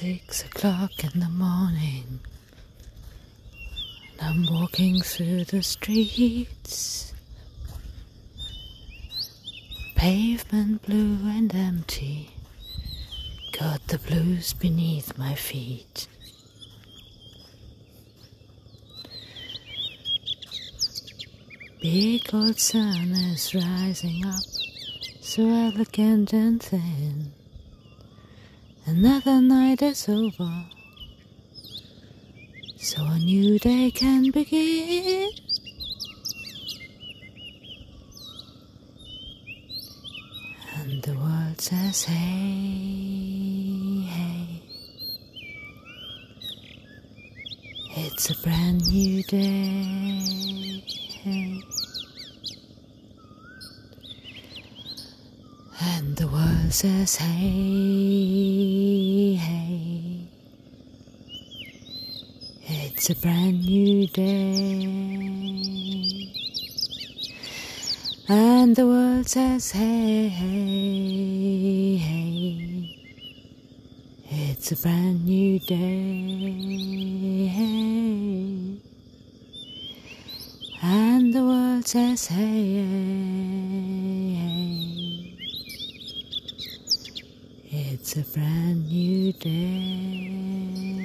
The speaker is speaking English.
Six o'clock in the morning, and I'm walking through the streets. Pavement blue and empty, got the blues beneath my feet. Big old sun is rising up, so elegant and thin. Another night is over, so a new day can begin. And the world says, hey, hey. It's a brand new day. Hey. And the world says, hey, hey. It's a brand new day. And the world says, hey, hey, hey. It's a brand new day. Hey. And the world says, hey, hey, hey. It's a brand new day.